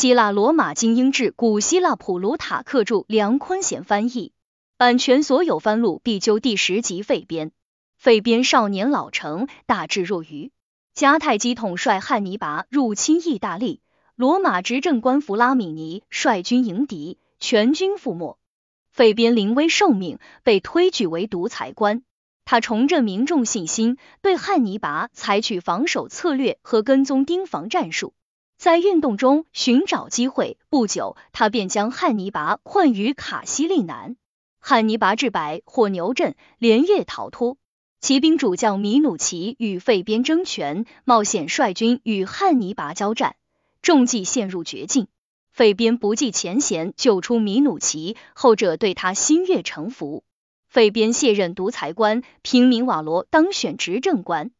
希腊罗马精英志，古希腊普鲁塔克著，梁坤贤翻译，版权所有。翻录必究第十集。废编。废编少年老成，大智若愚。迦太基统帅汉尼拔入侵意大利，罗马执政官弗拉米尼率军迎敌，全军覆没。废编临危受命，被推举为独裁官。他重振民众信心，对汉尼拔采取防守策略和跟踪盯防战术，在运动中寻找机会。不久，他便将汉尼拔困于卡西利南。汉尼拔至百霍牛镇，连夜逃脱。骑兵主将米努奇与费边争权，冒险率军与汉尼拔交战，中计陷入绝境。费边不计前嫌，救出米努奇，后者对他心悦诚服。费边卸任独裁官，平民瓦罗当选执政官。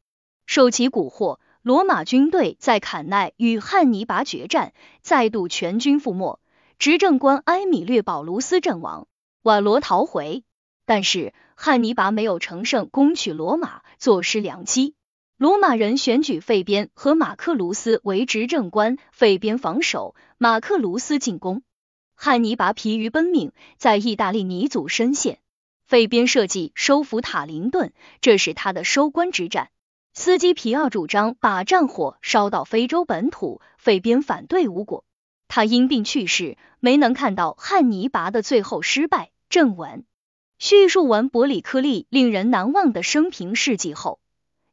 受其蛊惑，罗马军队在坎奈与汉尼拔决战，再度全军覆没，执政官埃米略保卢斯阵亡，瓦罗逃回。但是汉尼拔没有乘胜攻取罗马，坐失良机。罗马人选举费边和马克卢斯为执政官，费边防守，马克卢斯进攻。汉尼拔疲于奔命，在意大利泥足深陷。费边设计收复塔林顿，这是他的收官之战。斯基皮奥主张把战火烧到非洲本土，费边反对无果。他因病去世，没能看到汉尼拔的最后失败。正文叙述完伯里克利令人难忘的生平事迹后，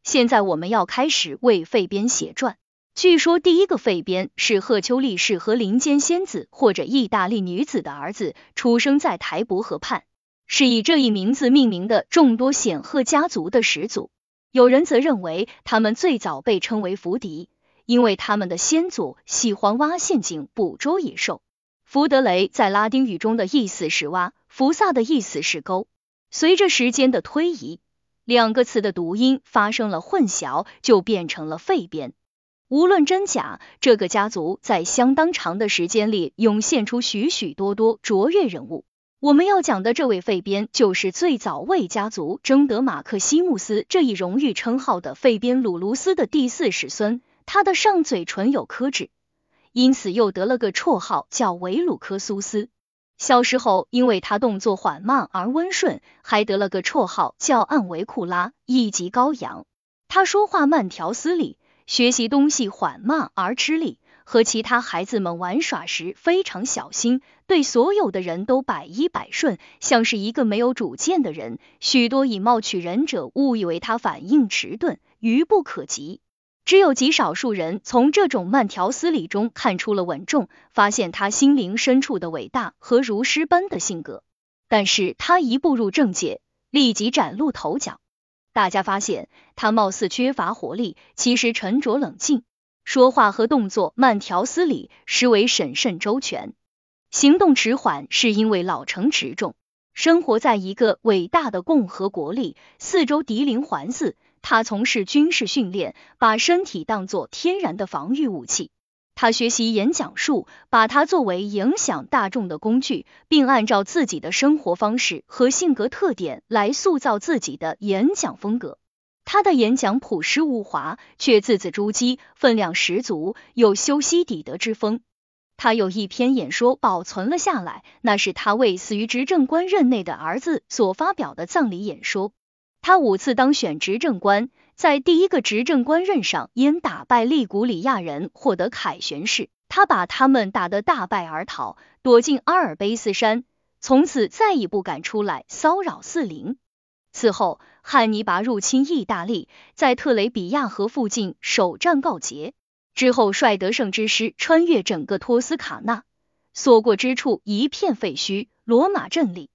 现在我们要开始为费边写传。据说第一个费边是赫丘利士和林间仙子或者意大利女子的儿子，出生在台伯河畔。是以这一名字命名的众多显赫家族的始祖。有人则认为他们最早被称为福迪，因为他们的先祖喜欢挖陷阱捕捉野兽。福德雷在拉丁语中的意思是挖，福萨的意思是沟。随着时间的推移，两个词的读音发生了混淆，就变成了废边。无论真假，这个家族在相当长的时间里涌现出许许多多卓越人物。我们要讲的这位费边，就是最早为家族争得马克西穆斯这一荣誉称号的费边鲁卢斯的第四世孙。他的上嘴唇有颗痣，因此又得了个绰号叫维鲁科苏斯。小时候，因为他动作缓慢而温顺，还得了个绰号叫暗维库拉，一级羔羊。他说话慢条斯理，学习东西缓慢而吃力。和其他孩子们玩耍时非常小心，对所有的人都百依百顺，像是一个没有主见的人。许多以貌取人者误以为他反应迟钝，愚不可及。只有极少数人从这种慢条斯理中看出了稳重，发现他心灵深处的伟大和如诗般的性格。但是他一步入政界，立即崭露头角。大家发现他貌似缺乏活力，其实沉着冷静。说话和动作慢条斯理，实为审慎周全；行动迟缓，是因为老成持重。生活在一个伟大的共和国里，四周敌邻环伺，他从事军事训练，把身体当作天然的防御武器。他学习演讲术，把它作为影响大众的工具，并按照自己的生活方式和性格特点来塑造自己的演讲风格。他的演讲朴实无华，却字字珠玑，分量十足，有修昔底德之风。他有一篇演说保存了下来，那是他为死于执政官任内的儿子所发表的葬礼演说。他五次当选执政官，在第一个执政官任上，因打败利古里亚人获得凯旋式，他把他们打得大败而逃，躲进阿尔卑斯山，从此再也不敢出来骚扰四邻。此后，汉尼拔入侵意大利，在特雷比亚河附近首战告捷。之后，率得胜之师穿越整个托斯卡纳，所过之处一片废墟，罗马镇立。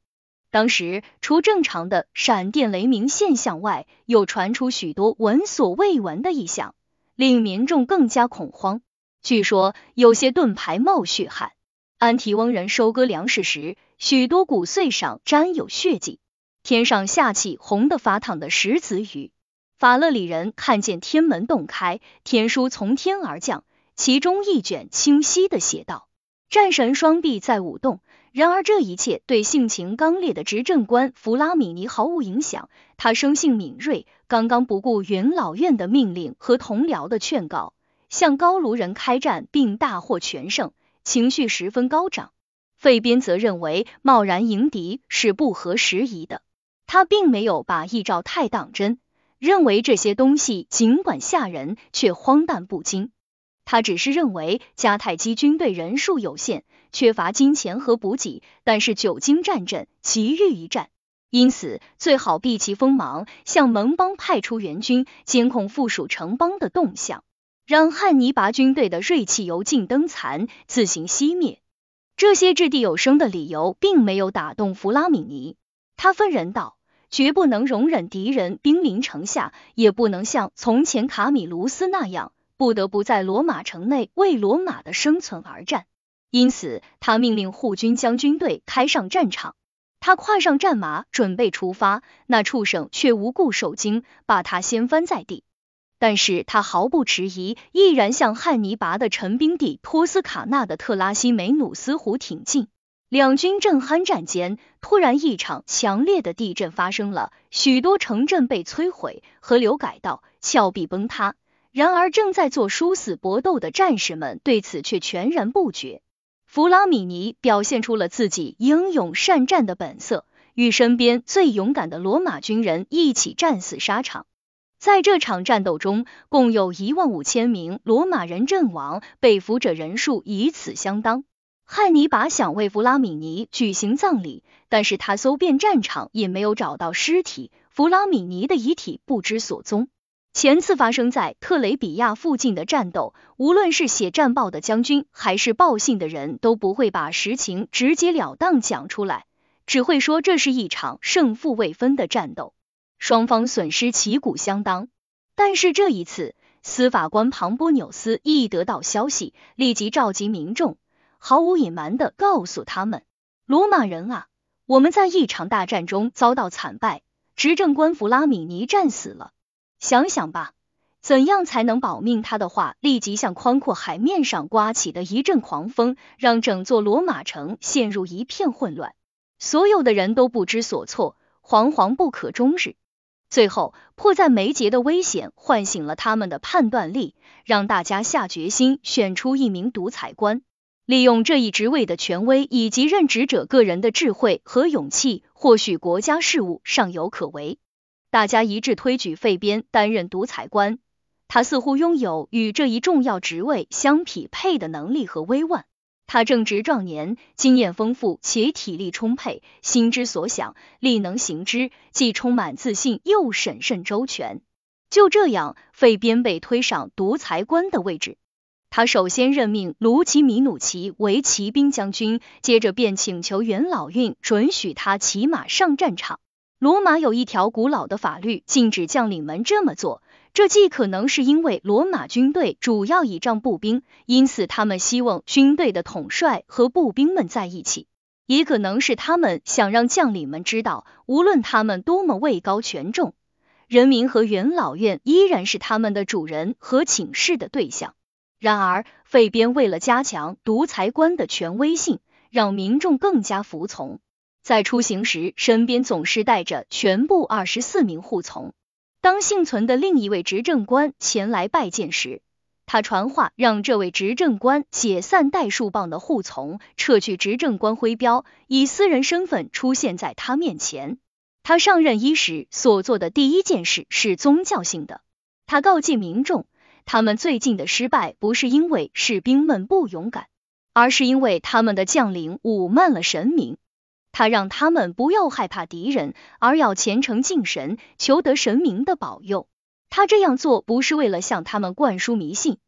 当时，除正常的闪电雷鸣现象外，又传出许多闻所未闻的异响，令民众更加恐慌。据说，有些盾牌冒血汗。安提翁人收割粮食时，许多谷穗上沾有血迹。天上下起红的发烫的石子雨，法勒里人看见天门洞开，天书从天而降，其中一卷清晰的写道：战神双臂在舞动。然而这一切对性情刚烈的执政官弗拉米尼毫无影响，他生性敏锐，刚刚不顾元老院的命令和同僚的劝告，向高卢人开战，并大获全胜。情绪十分高涨。费边则认为贸然迎敌是不合时宜的，他并没有把异兆太当真，认为这些东西尽管吓人，却荒诞不经。他只是认为迦太基军队人数有限，缺乏金钱和补给，但是久经战阵，急于一战，因此最好避其锋芒，向盟邦派出援军，监控附属城邦的动向，让汉尼拔军队的锐气油尽灯残，自行熄灭。这些掷地有声的理由并没有打动弗拉米尼，他愤然道：“绝不能容忍敌人兵临城下，也不能像从前卡米卢斯那样，不得不在罗马城内为罗马的生存而战。”因此，他命令护军将军队开上战场。他跨上战马，准备出发，那畜生却无故受惊，把他掀翻在地。但是他毫不迟疑，毅然向汉尼拔的陈兵地托斯卡纳的特拉西梅努斯湖挺进。两军正酣战间，突然一场强烈的地震发生了，许多城镇被摧毁，河流改道，峭壁崩塌。然而正在做殊死搏斗的战士们对此却全然不觉。弗拉米尼表现出了自己英勇善战的本色，与身边最勇敢的罗马军人一起战死沙场。在这场战斗中，共有一万五千名罗马人阵亡，被俘者人数以此相当。汉尼拔想为弗拉米尼举行葬礼，但是他搜遍战场也没有找到尸体，弗拉米尼的遗体不知所踪。前次发生在特雷比亚附近的战斗，无论是写战报的将军还是报信的人都不会把实情直截了当讲出来，只会说这是一场胜负未分的战斗。双方损失旗鼓相当，但是这一次，司法官庞波纽斯一得到消息，立即召集民众，毫无隐瞒的告诉他们：罗马人啊，我们在一场大战中遭到惨败，执政官弗拉米尼战死了。想想吧，怎样才能保命？他的话立即像宽阔海面上刮起的一阵狂风，让整座罗马城陷入一片混乱，所有的人都不知所措，惶惶不可终日。最后，迫在眉睫的危险唤醒了他们的判断力，让大家下决心选出一名独裁官，利用这一职位的权威以及任职者个人的智慧和勇气，或许国家事务尚有可为。大家一致推举费边担任独裁官，他似乎拥有与这一重要职位相匹配的能力和威望。他正值壮年，经验丰富且体力充沛，心之所想，力能行之，既充满自信又审慎周全。就这样，费边被推上独裁官的位置。他首先任命卢奇米努奇为骑兵将军，接着便请求元老院准许他骑马上战场。罗马有一条古老的法律，禁止将领们这么做。这既可能是因为罗马军队主要倚仗步兵，因此他们希望军队的统帅和步兵们在一起；也可能是他们想让将领们知道，无论他们多么位高权重，人民和元老院依然是他们的主人和请示的对象。然而，费边为了加强独裁官的权威性，让民众更加服从，在出行时身边总是带着全部二十四名护从。当幸存的另一位执政官前来拜见时，他传话让这位执政官解散带数棒的护从，撤去执政官徽标，以私人身份出现在他面前。他上任伊始所做的第一件事是宗教性的。他告诫民众，他们最近的失败不是因为士兵们不勇敢，而是因为他们的将领侮慢了神明。他让他们不要害怕敌人，而要虔诚敬神，求得神明的保佑。他这样做不是为了向他们灌输迷信，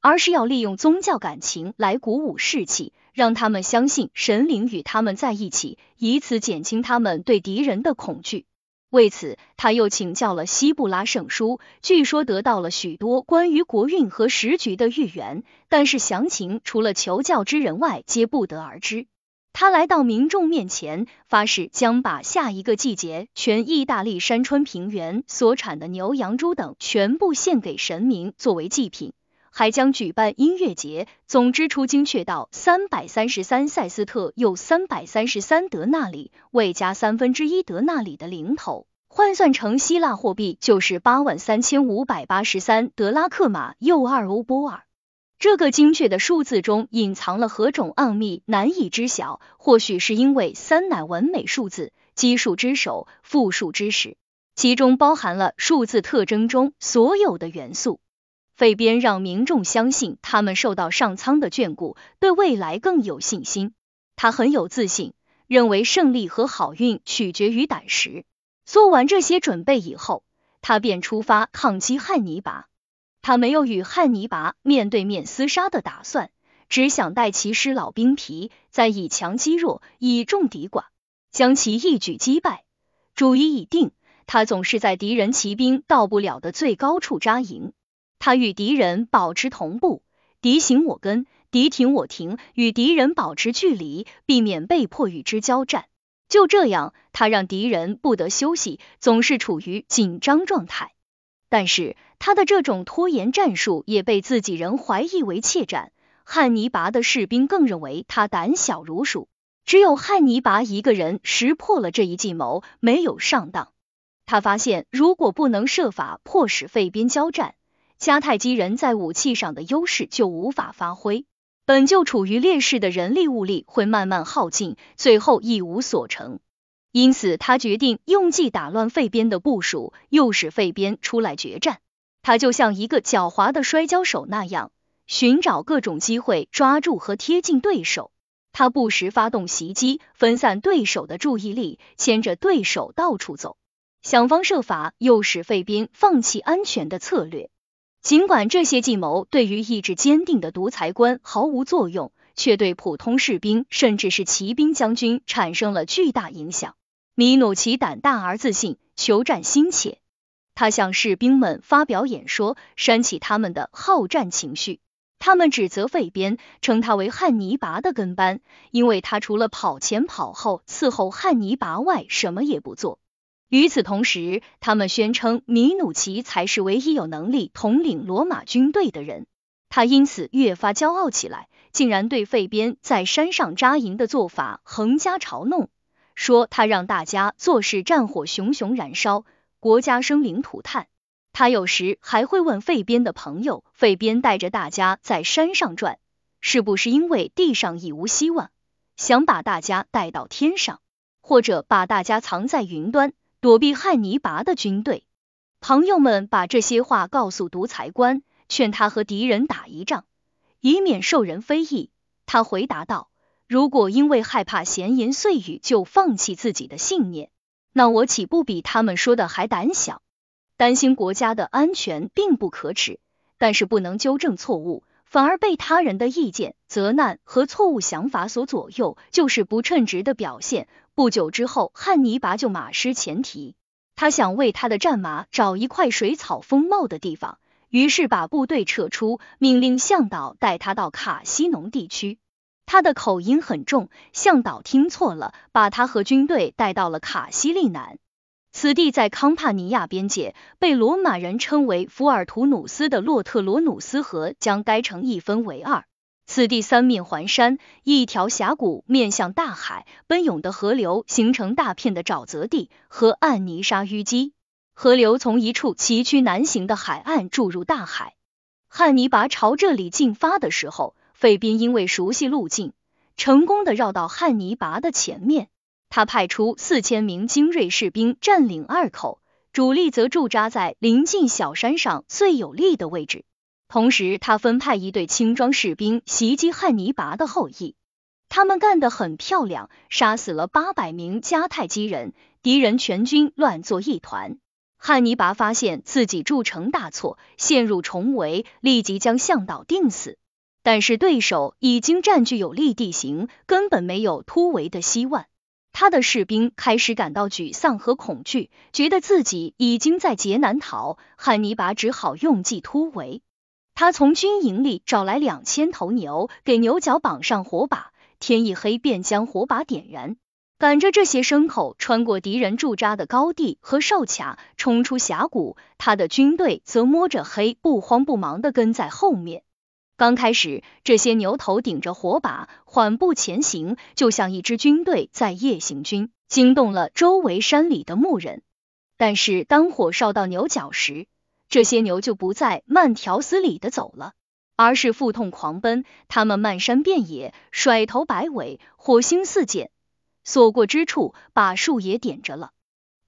而是要利用宗教感情来鼓舞士气，让他们相信神灵与他们在一起，以此减轻他们对敌人的恐惧。为此，他又请教了希布拉圣书，据说得到了许多关于国运和时局的预言，但是详情除了求教之人外，皆不得而知。他来到民众面前，发誓将把下一个季节全意大利山川平原所产的牛羊猪等全部献给神明作为祭品，还将举办音乐节，总支出精确到三百三十三塞斯特又三百三十三德纳里，未加三分之一德纳里的零头，换算成希腊货币就是八万三千五百八十三德拉克马又二欧波尔。这个精确的数字中隐藏了何种奥秘，难以知晓。或许是因为三乃完美数字，奇数之首，复数之始，其中包含了数字特征中所有的元素。费边让民众相信他们受到上苍的眷顾，对未来更有信心。他很有自信，认为胜利和好运取决于胆识。做完这些准备以后，他便出发抗击汉尼拔。他没有与汉尼拔面对面厮杀的打算，只想带其师老兵皮，再以强击弱，以众敌寡，将其一举击败。主意已定，他总是在敌人骑兵到不了的最高处扎营。他与敌人保持同步，敌行我跟，敌停我停，与敌人保持距离，避免被迫与之交战。就这样，他让敌人不得休息，总是处于紧张状态。但是他的这种拖延战术也被自己人怀疑为怯战，汉尼拔的士兵更认为他胆小如鼠。只有汉尼拔一个人识破了这一计谋，没有上当。他发现，如果不能设法迫使费边交战，迦太基人在武器上的优势就无法发挥，本就处于劣势的人力物力会慢慢耗尽，最后一无所成。因此，他决定用计打乱费边的部署，诱使费边出来决战。他就像一个狡猾的摔跤手那样，寻找各种机会抓住和贴近对手。他不时发动袭击，分散对手的注意力，牵着对手到处走，想方设法诱使费边放弃安全的策略。尽管这些计谋对于意志坚定的独裁官毫无作用，却对普通士兵甚至是骑兵将军产生了巨大影响。米努奇胆大而自信，求战心切。他向士兵们发表演说，煽起他们的好战情绪。他们指责费边，称他为汉尼拔的跟班，因为他除了跑前跑后伺候汉尼拔外，什么也不做。与此同时，他们宣称米努奇才是唯一有能力统领罗马军队的人。他因此越发骄傲起来，竟然对费边在山上扎营的做法横加嘲弄。说他让大家做事战火熊熊燃烧，国家生灵涂炭。他有时还会问费边的朋友，费边带着大家在山上转，是不是因为地上已无希望，想把大家带到天上，或者把大家藏在云端，躲避汉尼拔的军队？朋友们把这些话告诉独裁官，劝他和敌人打一仗，以免受人非议。他回答道。如果因为害怕闲言碎语就放弃自己的信念，那我岂不比他们说的还胆小？担心国家的安全并不可耻，但是不能纠正错误，反而被他人的意见、责难和错误想法所左右，就是不称职的表现。不久之后，汉尼拔就马失前蹄，他想为他的战马找一块水草丰茂的地方，于是把部队撤出，命令向导带他到卡西农地区。他的口音很重，向导听错了，把他和军队带到了卡西利南。此地在康帕尼亚边界，被罗马人称为福尔图努斯的洛特罗努斯河将该城一分为二。此地三面环山，一条峡谷面向大海，奔涌的河流形成大片的沼泽地，河岸泥沙淤积，河流从一处崎岖难行的海岸注入大海。汉尼拔朝这里进发的时候。费宾因为熟悉路径，成功的绕到汉尼拔的前面。他派出四千名精锐士兵占领二口，主力则驻扎在临近小山上最有利的位置。同时，他分派一队轻装士兵袭击汉尼拔的后裔。他们干得很漂亮，杀死了八百名迦太基人，敌人全军乱作一团。汉尼拔发现自己铸成大错，陷入重围，立即将向导定死。但是对手已经占据有利地形，根本没有突围的希望。他的士兵开始感到沮丧和恐惧，觉得自己已经在劫难逃。汉尼拔只好用计突围。他从军营里找来两千头牛，给牛角绑上火把，天一黑便将火把点燃，赶着这些牲口穿过敌人驻扎的高地和哨卡，冲出峡谷。他的军队则摸着黑，不慌不忙的跟在后面。刚开始，这些牛头顶着火把缓步前行，就像一支军队在夜行军，惊动了周围山里的牧人。但是当火烧到牛角时，这些牛就不再慢条斯理的走了，而是腹痛狂奔。他们漫山遍野，甩头摆尾，火星四溅，所过之处把树也点着了。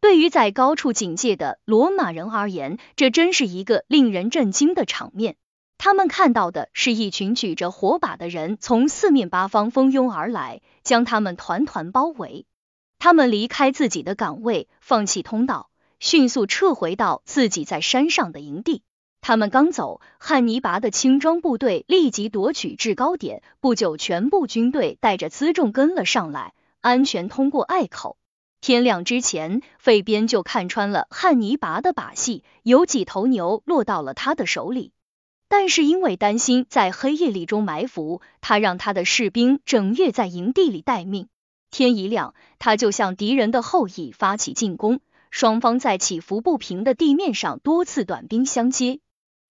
对于在高处警戒的罗马人而言，这真是一个令人震惊的场面。他们看到的是一群举着火把的人从四面八方蜂拥而来，将他们团团包围。他们离开自己的岗位，放弃通道，迅速撤回到自己在山上的营地。他们刚走，汉尼拔的轻装部队立即夺取制高点，不久，全部军队带着辎重跟了上来，安全通过隘口。天亮之前，费边就看穿了汉尼拔的把戏，有几头牛落到了他的手里。但是因为担心在黑夜里中埋伏，他让他的士兵整夜在营地里待命。天一亮，他就向敌人的后翼发起进攻。双方在起伏不平的地面上多次短兵相接，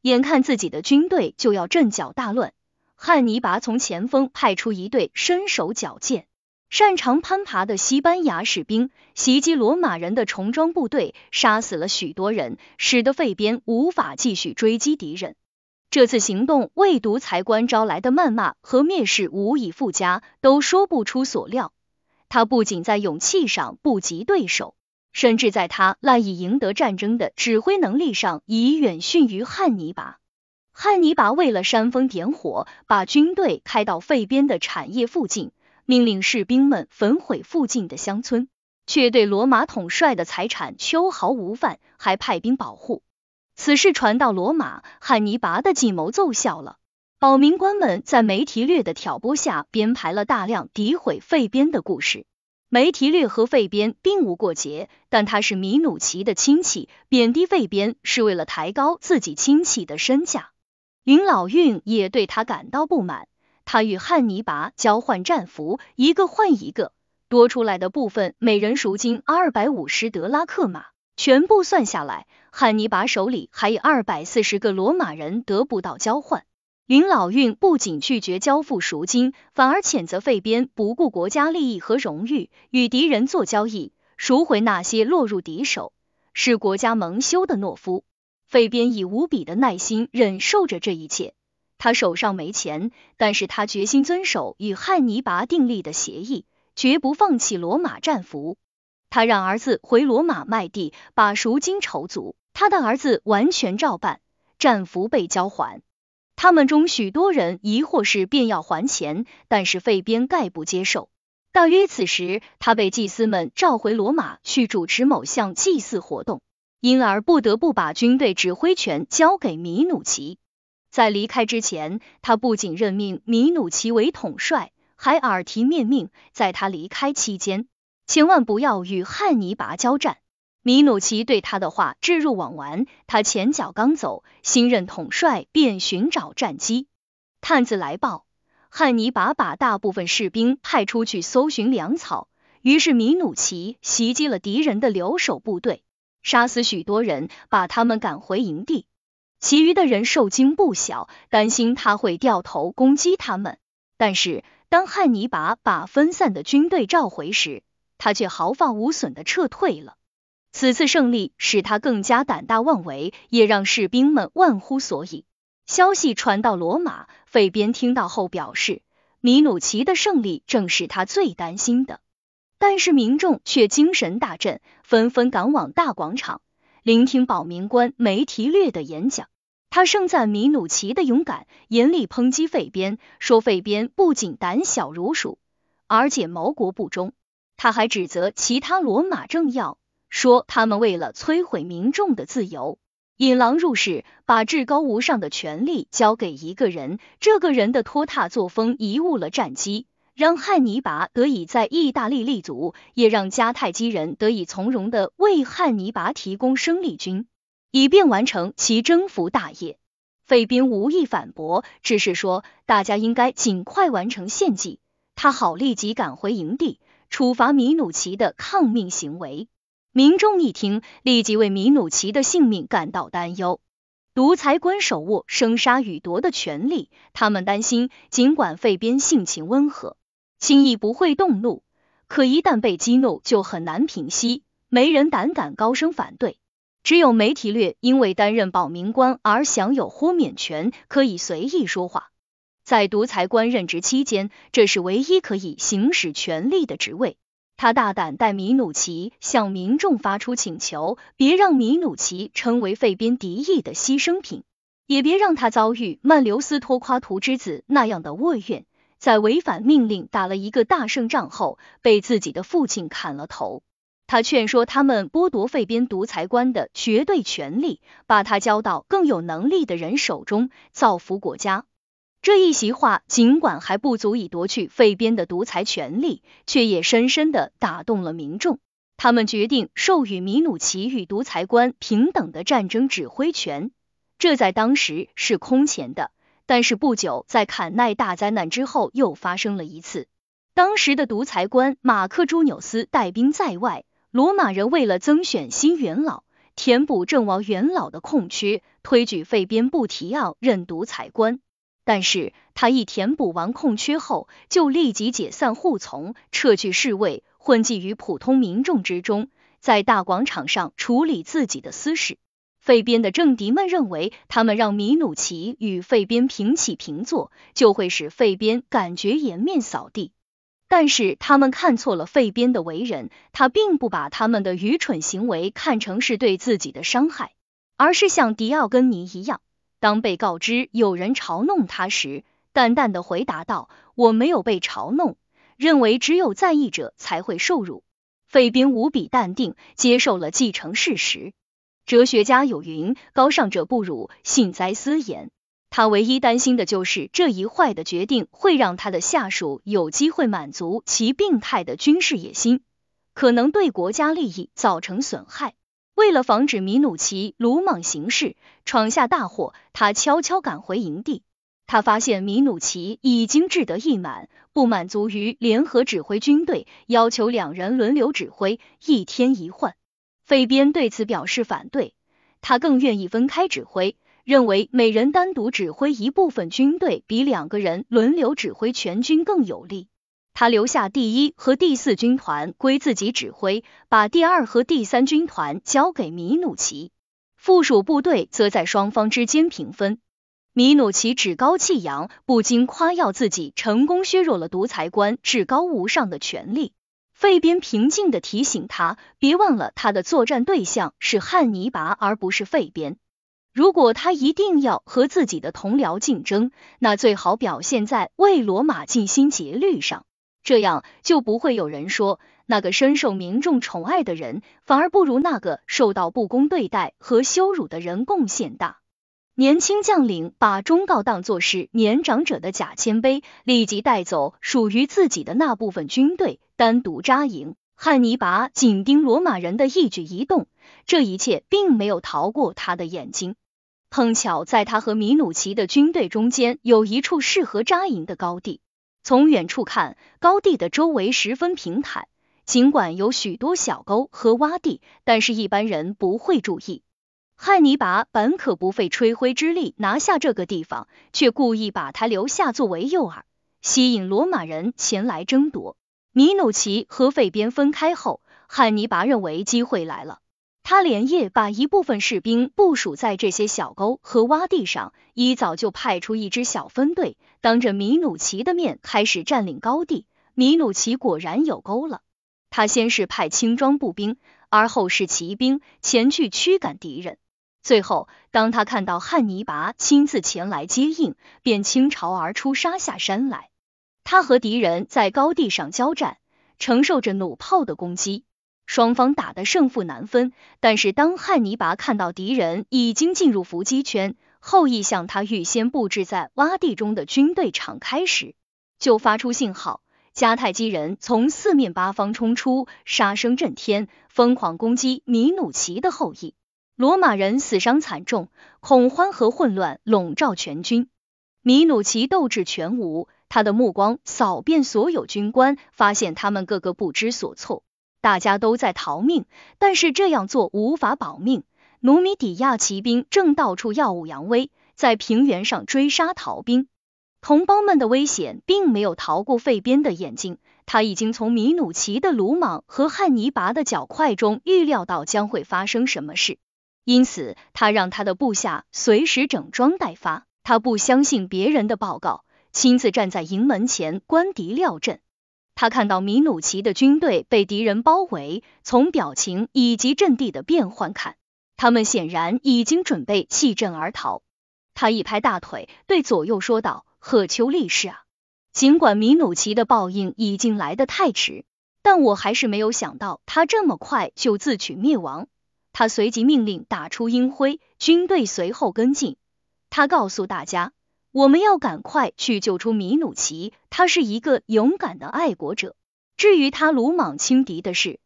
眼看自己的军队就要阵脚大乱，汉尼拔从前锋派出一队身手矫健。擅长攀爬的西班牙士兵袭击罗马人的重装部队，杀死了许多人，使得费边无法继续追击敌人。这次行动为独裁官招来的谩骂和蔑视无以复加，都说不出所料。他不仅在勇气上不及对手，甚至在他赖以赢得战争的指挥能力上，已远逊于汉尼拔。汉尼拔为了煽风点火，把军队开到费边的产业附近。命令士兵们焚毁附近的乡村，却对罗马统帅的财产秋毫无犯，还派兵保护。此事传到罗马，汉尼拔的计谋奏效了。保民官们在梅提略的挑拨下，编排了大量诋毁费边的故事。梅提略和费边并无过节，但他是米努奇的亲戚，贬低费边是为了抬高自己亲戚的身价。林老运也对他感到不满。他与汉尼拔交换战俘，一个换一个，多出来的部分每人赎金二百五十德拉克马，全部算下来，汉尼拔手里还有二百四十个罗马人得不到交换。林老运不仅拒绝交付赎金，反而谴责费边不顾国家利益和荣誉，与敌人做交易，赎回那些落入敌手，是国家蒙羞的懦夫。费边以无比的耐心忍受着这一切。他手上没钱，但是他决心遵守与汉尼拔订立的协议，绝不放弃罗马战俘。他让儿子回罗马卖地，把赎金筹足。他的儿子完全照办，战俘被交还。他们中许多人疑惑是便要还钱，但是费边概不接受。大约此时，他被祭司们召回罗马去主持某项祭祀活动，因而不得不把军队指挥权交给米努奇。在离开之前，他不仅任命米努奇为统帅，还耳提面命，在他离开期间，千万不要与汉尼拔交战。米努奇对他的话置入罔闻，他前脚刚走，新任统帅便寻找战机。探子来报，汉尼拔把大部分士兵派出去搜寻粮草，于是米努奇袭击了敌人的留守部队，杀死许多人，把他们赶回营地。其余的人受惊不小，担心他会掉头攻击他们。但是当汉尼拔把分散的军队召回时，他却毫发无损的撤退了。此次胜利使他更加胆大妄为，也让士兵们忘乎所以。消息传到罗马，费边听到后表示，米努奇的胜利正是他最担心的。但是民众却精神大振，纷纷赶往大广场。聆听保民官梅提略的演讲，他盛赞米努奇的勇敢，严厉抨击费边，说费边不仅胆小如鼠，而且谋国不忠。他还指责其他罗马政要，说他们为了摧毁民众的自由，引狼入室，把至高无上的权力交给一个人，这个人的拖沓作风贻误了战机。让汉尼拔得以在意大利立足，也让迦太基人得以从容的为汉尼拔提供生力军，以便完成其征服大业。费宾无意反驳，只是说大家应该尽快完成献祭，他好立即赶回营地，处罚米努奇的抗命行为。民众一听，立即为米努奇的性命感到担忧。独裁官手握生杀予夺的权利，他们担心，尽管费边性情温和。轻易不会动怒，可一旦被激怒，就很难平息。没人胆敢高声反对。只有梅提略因为担任保民官而享有豁免权，可以随意说话。在独裁官任职期间，这是唯一可以行使权力的职位。他大胆带米努奇向民众发出请求，别让米努奇成为费边敌意的牺牲品，也别让他遭遇曼留斯托夸图之子那样的厄运，在违反命令打了一个大胜仗后，被自己的父亲砍了头。他劝说他们剥夺费边独裁官的绝对权力，把他交到更有能力的人手中，造福国家。这一席话尽管还不足以夺去费边的独裁权力，却也深深的打动了民众。他们决定授予米努奇与独裁官平等的战争指挥权，这在当时是空前的。但是不久，在坎奈大灾难之后，又发生了一次。当时的独裁官马克朱纽斯带兵在外。罗马人为了增选新元老，填补阵亡元老的空缺，推举费边布提奥任独裁官。但是他一填补完空缺后，就立即解散护从，撤去侍卫，混迹于普通民众之中，在大广场上处理自己的私事。费边的政敌们认为，他们让米努奇与费边平起平坐，就会使费边感觉颜面扫地。但是他们看错了费边的为人，他并不把他们的愚蠢行为看成是对自己的伤害，而是像迪奥根尼一样，当被告知有人嘲弄他时，淡淡的回答道：“我没有被嘲弄。”认为只有在意者才会受辱。费边无比淡定，接受了继承事实。哲学家有云：“高尚者不辱，幸哉斯言。”他唯一担心的就是这一坏的决定会让他的下属有机会满足其病态的军事野心，可能对国家利益造成损害。为了防止米努奇鲁莽行事，闯下大祸，他悄悄赶回营地。他发现米努奇已经志得意满，不满足于联合指挥军队，要求两人轮流指挥，一天一换。费边对此表示反对，他更愿意分开指挥。认为每人单独指挥一部分军队，比两个人轮流指挥全军更有利。他留下第一和第四军团归自己指挥，把第二和第三军团交给米努奇，附属部队则在双方之间平分。米努奇趾高气扬，不禁夸耀自己成功削弱了独裁官至高无上的权力。费边平静的提醒他，别忘了他的作战对象是汉尼拔，而不是费边。如果他一定要和自己的同僚竞争，那最好表现在为罗马尽心竭虑上，这样就不会有人说那个深受民众宠爱的人，反而不如那个受到不公对待和羞辱的人贡献大。年轻将领把忠告当作是年长者的假谦卑，立即带走属于自己的那部分军队，单独扎营。汉尼拔紧盯罗马人的一举一动，这一切并没有逃过他的眼睛。碰巧在他和米努奇的军队中间有一处适合扎营的高地。从远处看，高地的周围十分平坦，尽管有许多小沟和洼地，但是一般人不会注意。汉尼拔本可不费吹灰之力拿下这个地方，却故意把他留下作为诱饵，吸引罗马人前来争夺。米努奇和费边分开后，汉尼拔认为机会来了。他连夜把一部分士兵部署在这些小沟和洼地上，一早就派出一支小分队，当着米努奇的面开始占领高地。米努奇果然有沟了。他先是派轻装步兵，而后是骑兵前去驱赶敌人。最后，当他看到汉尼拔亲自前来接应，便倾巢而出，杀下山来。他和敌人在高地上交战，承受着弩炮的攻击，双方打得胜负难分。但是当汉尼拔看到敌人已经进入伏击圈，后羿向他预先布置在洼地中的军队敞开时，就发出信号，迦太基人从四面八方冲出，杀声震天，疯狂攻击米努奇的后裔。罗马人死伤惨重，恐慌和混乱笼罩全军，米努奇斗志全无。他的目光扫遍所有军官，发现他们个个不知所措，大家都在逃命，但是这样做无法保命。努米底亚骑兵正到处耀武扬威，在平原上追杀逃兵。同胞们的危险并没有逃过费边的眼睛，他已经从米努奇的鲁莽和汉尼拔的较快中预料到将会发生什么事。因此他让他的部下随时整装待发。他不相信别人的报告，亲自站在营门前观敌料阵。他看到米努奇的军队被敌人包围，从表情以及阵地的变换看，他们显然已经准备弃阵而逃。他一拍大腿，对左右说道：“赫丘利士啊，尽管米努奇的报应已经来得太迟，但我还是没有想到他这么快就自取灭亡。”他随即命令打出鹰灰，军队随后跟进。他告诉大家。我们要赶快去救出米努奇，他是一个勇敢的爱国者。至于他鲁莽轻敌的事，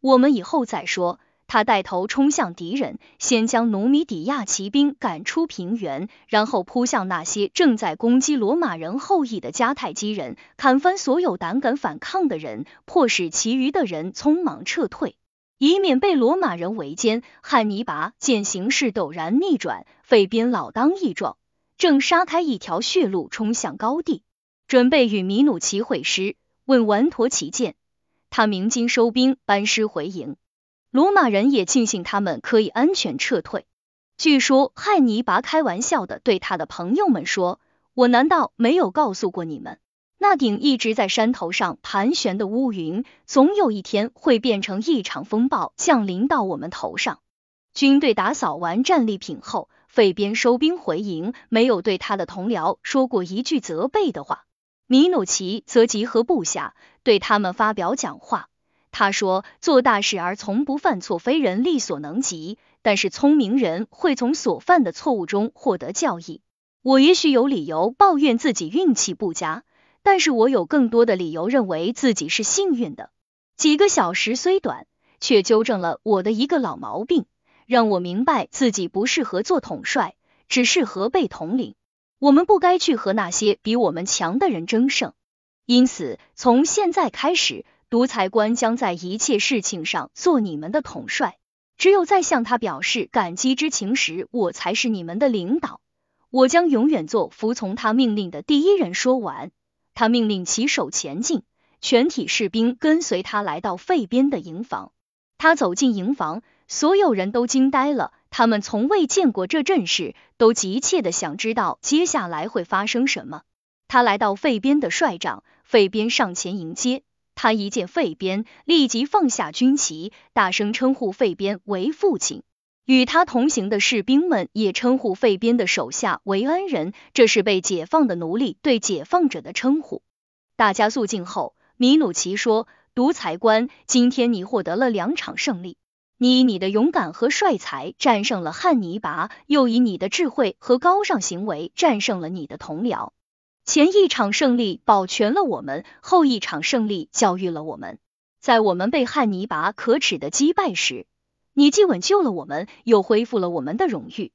我们以后再说。他带头冲向敌人，先将努米底亚骑兵赶出平原，然后扑向那些正在攻击罗马人后裔的迦太基人，砍翻所有胆敢反抗的人，迫使其余的人匆忙撤退，以免被罗马人围歼。汉尼拔见形势陡然逆转，费边老当益壮。正杀开一条血路，冲向高地，准备与米努奇会师，问完陀奇见。他鸣金收兵，班师回营。罗马人也庆幸他们可以安全撤退。据说汉尼拔开玩笑的对他的朋友们说：“我难道没有告诉过你们，那顶一直在山头上盘旋的乌云，总有一天会变成一场风暴，降临到我们头上？”军队打扫完战利品后。费边收兵回营，没有对他的同僚说过一句责备的话。米努奇则集合部下，对他们发表讲话。他说：“做大事而从不犯错，非人力所能及。但是聪明人会从所犯的错误中获得教益。我也许有理由抱怨自己运气不佳，但是我有更多的理由认为自己是幸运的。几个小时虽短，却纠正了我的一个老毛病。”让我明白自己不适合做统帅，只适合被统领。我们不该去和那些比我们强的人争胜。因此，从现在开始，独裁官将在一切事情上做你们的统帅。只有在向他表示感激之情时，我才是你们的领导。我将永远做服从他命令的第一人。说完，他命令骑手前进，全体士兵跟随他来到费边的营房。他走进营房。所有人都惊呆了，他们从未见过这阵势，都急切的想知道接下来会发生什么。他来到费边的帅帐，费边上前迎接他，一见费边，立即放下军旗，大声称呼费边为父亲。与他同行的士兵们也称呼费边的手下为恩人，这是被解放的奴隶对解放者的称呼。大家肃静后，米努奇说：“独裁官，今天你获得了两场胜利。”你以你的勇敢和帅才战胜了汉尼拔，又以你的智慧和高尚行为战胜了你的同僚。前一场胜利保全了我们，后一场胜利教育了我们。在我们被汉尼拔可耻的击败时，你既挽救了我们，又恢复了我们的荣誉。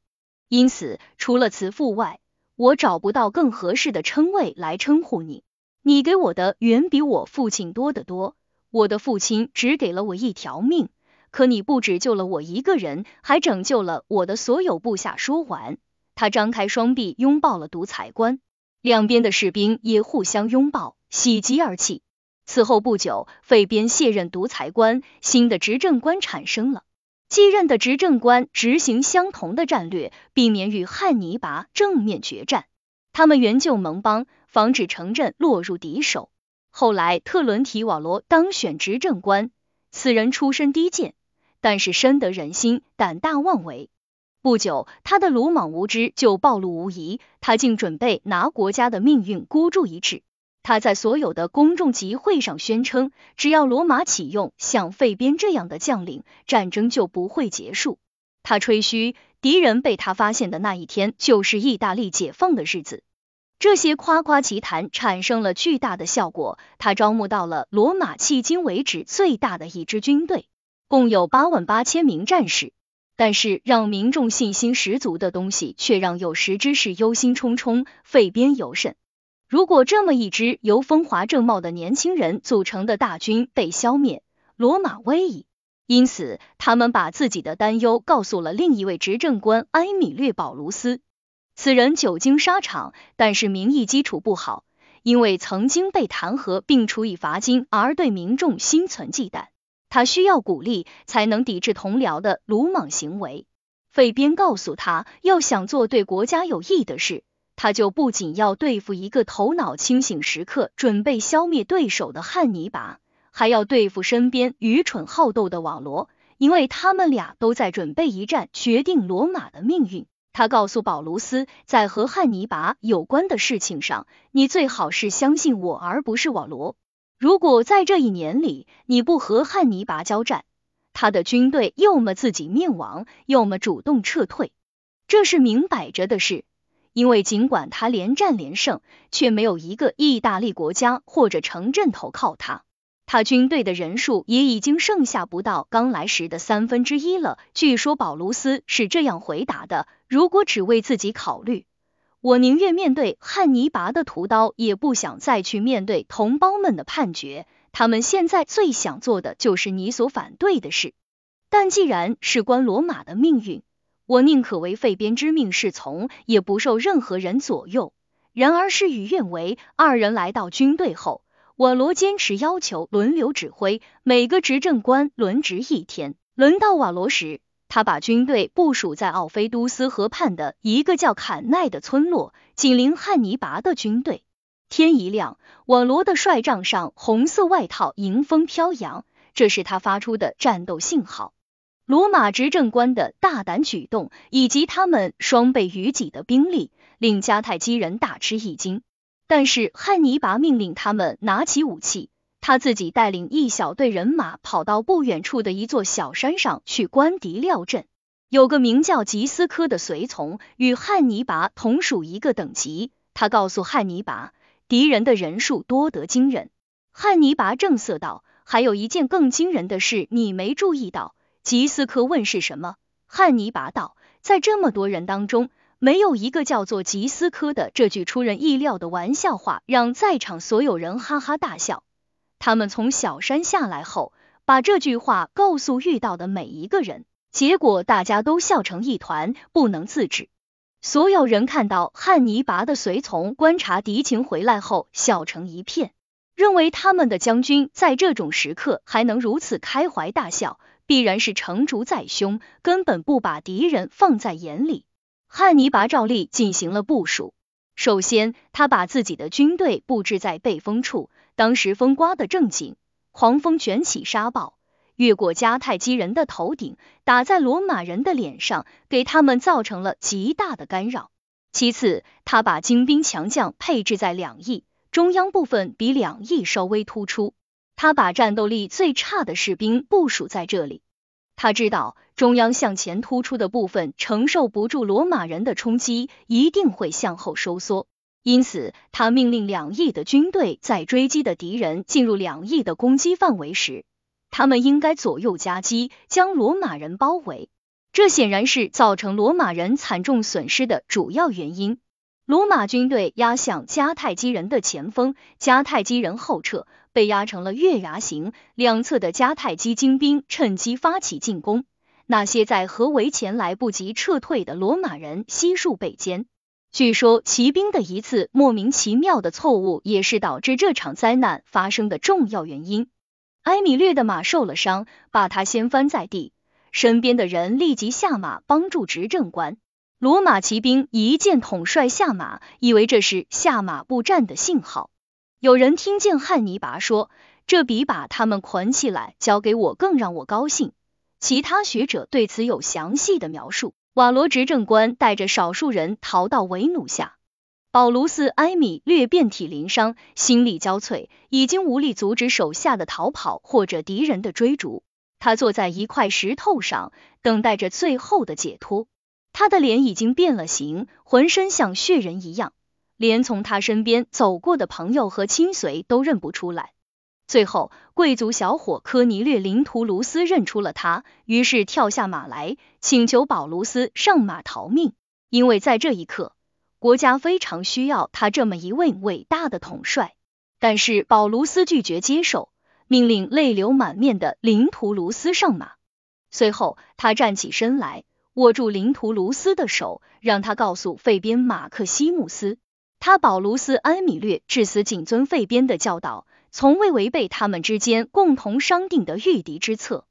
因此，除了慈父外，我找不到更合适的称谓来称呼你。你给我的远比我父亲多得多。我的父亲只给了我一条命。可你不只救了我一个人，还拯救了我的所有部下。说完，他张开双臂拥抱了独裁官，两边的士兵也互相拥抱，喜极而泣。此后不久，费边卸任独裁官，新的执政官产生了。继任的执政官执行相同的战略，避免与汉尼拔正面决战。他们援救盟邦，防止城镇落入敌手。后来，特伦提瓦罗当选执政官，此人出身低贱。但是深得人心，胆大妄为。不久，他的鲁莽无知就暴露无遗，他竟准备拿国家的命运孤注一掷。他在所有的公众集会上宣称，只要罗马启用像费边这样的将领，战争就不会结束。他吹嘘，敌人被他发现的那一天就是意大利解放的日子。这些夸夸其谈产生了巨大的效果，他招募到了罗马迄今为止最大的一支军队。共有八万八千名战士，但是让民众信心十足的东西，却让有识之士忧心忡忡，费边尤甚。如果这么一支由风华正茂的年轻人组成的大军被消灭，罗马危矣。因此，他们把自己的担忧告诉了另一位执政官埃米略保卢斯。此人久经沙场，但是民意基础不好，因为曾经被弹劾并处以罚金，而对民众心存忌惮。他需要鼓励，才能抵制同僚的鲁莽行为。费边告诉他，要想做对国家有益的事，他就不仅要对付一个头脑清醒、时刻准备消灭对手的汉尼拔，还要对付身边愚蠢好斗的瓦罗，因为他们俩都在准备一战，决定罗马的命运。他告诉保卢斯，在和汉尼拔有关的事情上，你最好是相信我，而不是网罗。如果在这一年里你不和汉尼拔交战，他的军队要么自己灭亡，要么主动撤退，这是明摆着的事。因为尽管他连战连胜，却没有一个意大利国家或者城镇投靠他。他军队的人数也已经剩下不到刚来时的三分之一了。据说保卢斯是这样回答的：如果只为自己考虑，我宁愿面对汉尼拔的屠刀，也不想再去面对同胞们的判决。他们现在最想做的就是你所反对的事，但既然事关罗马的命运，我宁可为费边之命是从，也不受任何人左右。然而事与愿违，二人来到军队后，瓦罗坚持要求轮流指挥，每个执政官轮值一天。轮到瓦罗时，他把军队部署在奥菲都斯河畔的一个叫坎奈的村落，紧邻汉尼拔的军队。天一亮，瓦罗的帅帐上红色外套迎风飘扬，这是他发出的战斗信号。罗马执政官的大胆举动以及他们双倍于己的兵力，令迦太基人大吃一惊。但是汉尼拔命令他们拿起武器，他自己带领一小队人马跑到不远处的一座小山上去观敌料阵。有个名叫吉斯科的随从与汉尼拔同属一个等级，他告诉汉尼拔。敌人的人数多得惊人，汉尼拔正色道：“还有一件更惊人的事，你没注意到。”吉斯科问：“是什么？”汉尼拔道：“在这么多人当中，没有一个叫做吉斯科的。”这句出人意料的玩笑话让在场所有人哈哈大笑。他们从小山下来后，把这句话告诉遇到的每一个人，结果大家都笑成一团，不能自制。所有人看到汉尼拔的随从观察敌情回来后，笑成一片，认为他们的将军在这种时刻还能如此开怀大笑，必然是成竹在胸，根本不把敌人放在眼里。汉尼拔照例进行了部署，首先他把自己的军队布置在背风处，当时风刮得正紧，狂风卷起沙暴。越过迦太基人的头顶，打在罗马人的脸上，给他们造成了极大的干扰。其次，他把精兵强将配置在两翼，中央部分比两翼稍微突出。他把战斗力最差的士兵部署在这里。他知道中央向前突出的部分承受不住罗马人的冲击，一定会向后收缩。因此，他命令两翼的军队在追击的敌人进入两翼的攻击范围时。他们应该左右夹击，将罗马人包围。这显然是造成罗马人惨重损失的主要原因。罗马军队压向迦太基人的前锋，迦太基人后撤，被压成了月牙形。两侧的迦太基精兵趁机发起进攻。那些在合围前来不及撤退的罗马人悉数被歼。据说骑兵的一次莫名其妙的错误，也是导致这场灾难发生的重要原因。埃米略的马受了伤，把他掀翻在地，身边的人立即下马帮助执政官。罗马骑兵一见统帅下马，以为这是下马布战的信号。有人听见汉尼拔说：“这比把他们捆起来交给我更让我高兴。”其他学者对此有详细的描述。瓦罗执政官带着少数人逃到维努下。保卢斯·埃米略遍体鳞伤，心力交瘁，已经无力阻止手下的逃跑或者敌人的追逐。他坐在一块石头上，等待着最后的解脱。他的脸已经变了形，浑身像血人一样，连从他身边走过的朋友和亲随都认不出来。最后，贵族小伙科尼略·林图卢斯认出了他，于是跳下马来，请求保卢斯上马逃命，因为在这一刻。国家非常需要他这么一位伟大的统帅，但是保卢斯拒绝接受，命令泪流满面的林图卢斯上马。随后，他站起身来，握住林图卢斯的手，让他告诉费边马克西姆斯，他保卢斯安米略至死谨遵费边的教导，从未违背他们之间共同商定的御敌之策。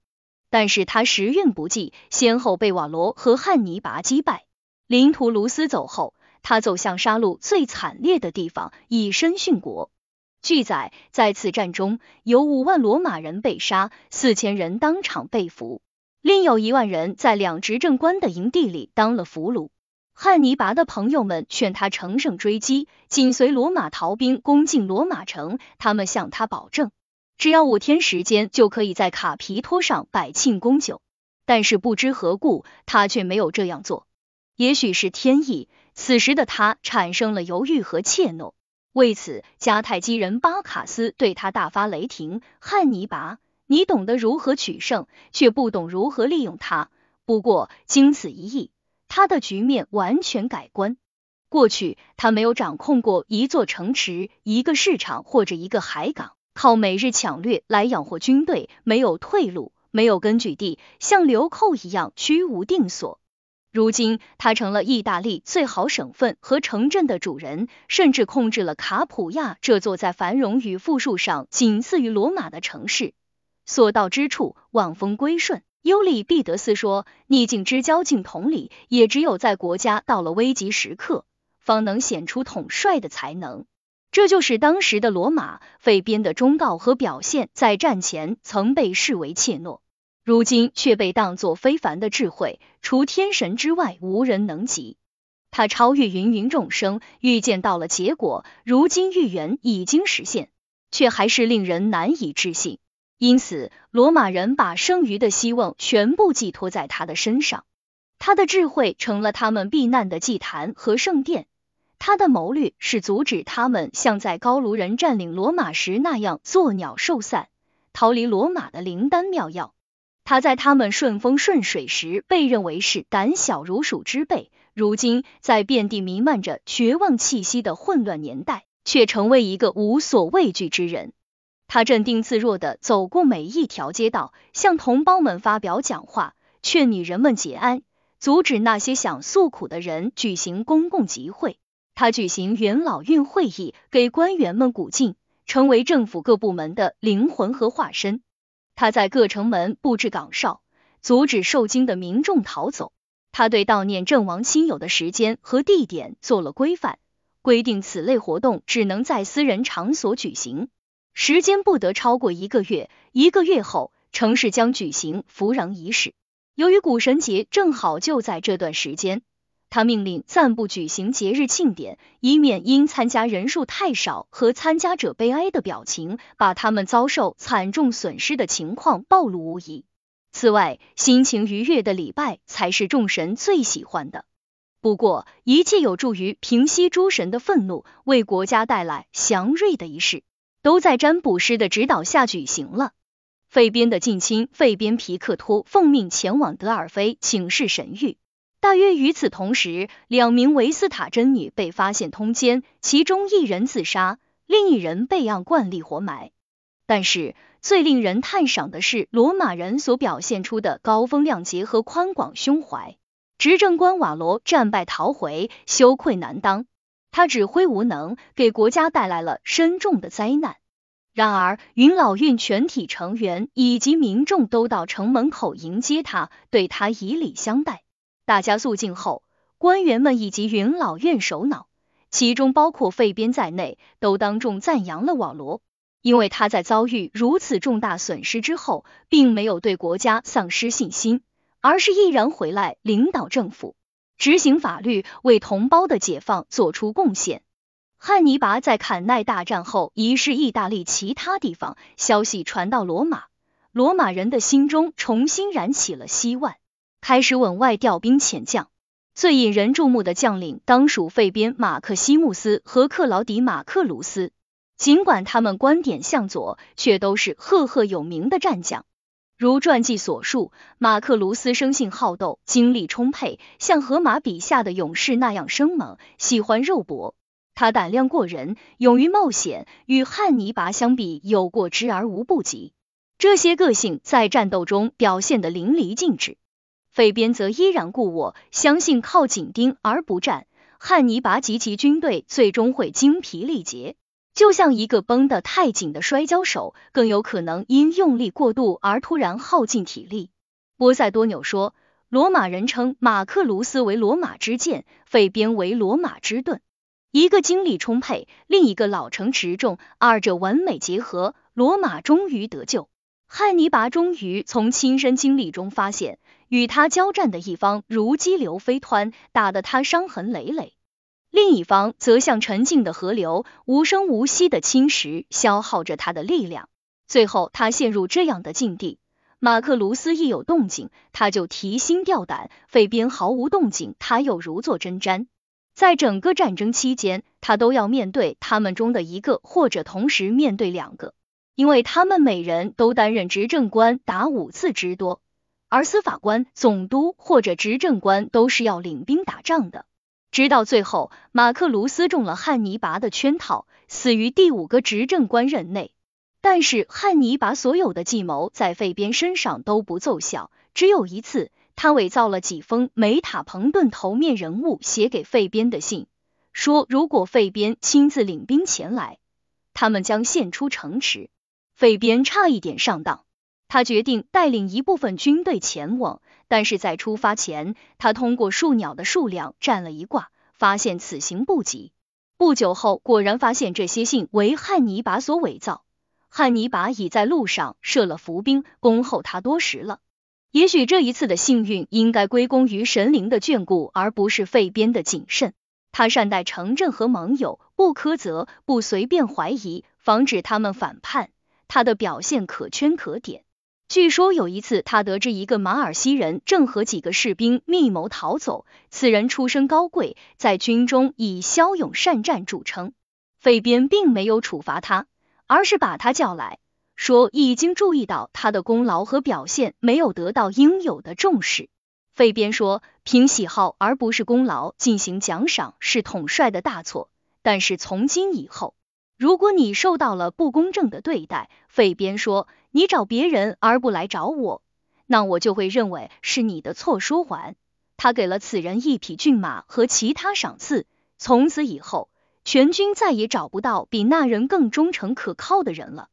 但是他时运不济，先后被瓦罗和汉尼拔击败。林图卢斯走后，他走向杀戮最惨烈的地方，以身殉国。据载，在此战中有五万罗马人被杀，四千人当场被俘，另有一万人在两执政官的营地里当了俘虏。汉尼拔的朋友们劝他乘胜追击，紧随罗马逃兵攻进罗马城。他们向他保证，只要五天时间就可以在卡皮托上摆庆功酒。但是不知何故，他却没有这样做。也许是天意，此时的他产生了犹豫和怯懦。为此，迦太基人巴卡斯对他大发雷霆：“汉尼拔，你懂得如何取胜，却不懂如何利用他。不过，经此一役。”他的局面完全改观。过去他没有掌控过一座城池、一个市场或者一个海港，靠每日抢掠来养活军队，没有退路，没有根据地，像流寇一样居无定所。如今他成了意大利最好省份和城镇的主人，甚至控制了卡普亚这座在繁荣与富庶上仅次于罗马的城市。所到之处，望风归顺。尤里毕德斯说：“逆境之交，境同理，也只有在国家到了危急时刻，方能显出统帅的才能。这就是当时的罗马。费边的忠告和表现，在战前曾被视为怯懦，如今却被当作非凡的智慧，除天神之外，无人能及。他超越芸芸众生，预见到了结果，如今预言已经实现，却还是令人难以置信。”因此，罗马人把剩余的希望全部寄托在他的身上。他的智慧成了他们避难的祭坛和圣殿。他的谋略是阻止他们像在高卢人占领罗马时那样作鸟兽散，逃离罗马的灵丹妙药。他在他们顺风顺水时被认为是胆小如鼠之辈，如今在遍地弥漫着绝望气息的混乱年代，却成为一个无所畏惧之人。他镇定自若的走过每一条街道，向同胞们发表讲话，劝女人们节哀，阻止那些想诉苦的人举行公共集会。他举行元老院会议，给官员们鼓劲，成为政府各部门的灵魂和化身。他在各城门布置岗哨，阻止受惊的民众逃走。他对悼念阵亡亲友的时间和地点做了规范，规定此类活动只能在私人场所举行。时间不得超过一个月，一个月后城市将举行扶壤仪式。由于古神节正好就在这段时间，他命令暂不举行节日庆典，以免因参加人数太少和参加者悲哀的表情，把他们遭受惨重损失的情况暴露无遗。此外，心情愉悦的礼拜才是众神最喜欢的。不过，一切有助于平息诸神的愤怒，为国家带来祥瑞的仪式。都在占卜师的指导下举行了。费边的近亲费边皮克托奉命前往德尔菲请示神谕。大约与此同时，两名维斯塔真女被发现通奸，其中一人自杀，另一人被按惯例活埋。但是最令人叹赏的是罗马人所表现出的高风亮节和宽广胸怀。执政官瓦罗战败逃回，羞愧难当。他指挥无能，给国家带来了深重的灾难。然而，云老院全体成员以及民众都到城门口迎接他，对他以礼相待。大家肃静后，官员们以及云老院首脑，其中包括费边在内，都当众赞扬了瓦罗，因为他在遭遇如此重大损失之后，并没有对国家丧失信心，而是毅然回来领导政府。执行法律，为同胞的解放做出贡献。汉尼拔在坎奈大战后遗失意大利其他地方，消息传到罗马，罗马人的心中重新燃起了希望，开始往外调兵遣将。最引人注目的将领当属费边马克西穆斯和克劳迪马克卢斯，尽管他们观点向左，却都是赫赫有名的战将。如传记所述，马克卢斯生性好斗，精力充沛，像荷马笔下的勇士那样生猛，喜欢肉搏。他胆量过人，勇于冒险，与汉尼拔相比有过之而无不及。这些个性在战斗中表现得淋漓尽致。费边则依然故我，相信靠紧盯而不战，汉尼拔及其军队最终会精疲力竭。就像一个绷得太紧的摔跤手，更有可能因用力过度而突然耗尽体力。波塞多纽说，罗马人称马克卢斯为罗马之剑，费边为罗马之盾。一个精力充沛，另一个老成持重，二者完美结合，罗马终于得救。汉尼拔终于从亲身经历中发现，与他交战的一方如激流飞湍，打得他伤痕累累；另一方则像沉静的河流，无声无息的侵蚀，消耗着他的力量。最后，他陷入这样的境地：马克卢斯一有动静，他就提心吊胆；费边毫无动静，他又如坐针毡。在整个战争期间，他都要面对他们中的一个，或者同时面对两个，因为他们每人都担任执政官达五次之多，而司法官、总督或者执政官都是要领兵打仗的。直到最后，马克卢斯中了汉尼拔的圈套，死于第五个执政官任内。但是汉尼拔所有的计谋在费边身上都不奏效，只有一次。他伪造了几封梅塔彭顿头面人物写给费边的信，说如果费边亲自领兵前来，他们将献出城池。费边差一点上当，他决定带领一部分军队前往，但是在出发前，他通过树鸟的数量占了一卦，发现此行不吉。不久后，果然发现这些信为汉尼拔所伪造，汉尼拔已在路上设了伏兵，恭候他多时了。也许这一次的幸运应该归功于神灵的眷顾，而不是费边的谨慎。他善待城镇和盟友，不苛责，不随便怀疑，防止他们反叛。他的表现可圈可点。据说有一次，他得知一个马尔西人正和几个士兵密谋逃走，此人出身高贵，在军中以骁勇善战著称。费边并没有处罚他，而是把他叫来。说已经注意到他的功劳和表现没有得到应有的重视。费边说，凭喜好而不是功劳进行奖赏是统帅的大错。但是从今以后，如果你受到了不公正的对待，费边说，你找别人而不来找我，那我就会认为是你的错，说还。他给了此人一匹骏马和其他赏赐。从此以后，全军再也找不到比那人更忠诚可靠的人了。